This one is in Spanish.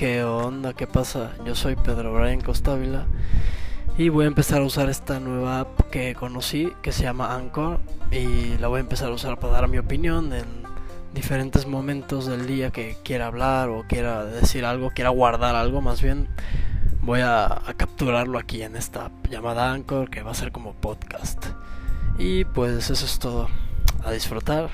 ¿Qué onda? ¿Qué pasa? Yo soy Pedro Brian Costávila y voy a empezar a usar esta nueva app que conocí que se llama Anchor y la voy a empezar a usar para dar mi opinión en diferentes momentos del día que quiera hablar o quiera decir algo, quiera guardar algo más bien. Voy a, a capturarlo aquí en esta app llamada Anchor que va a ser como podcast. Y pues eso es todo. A disfrutar.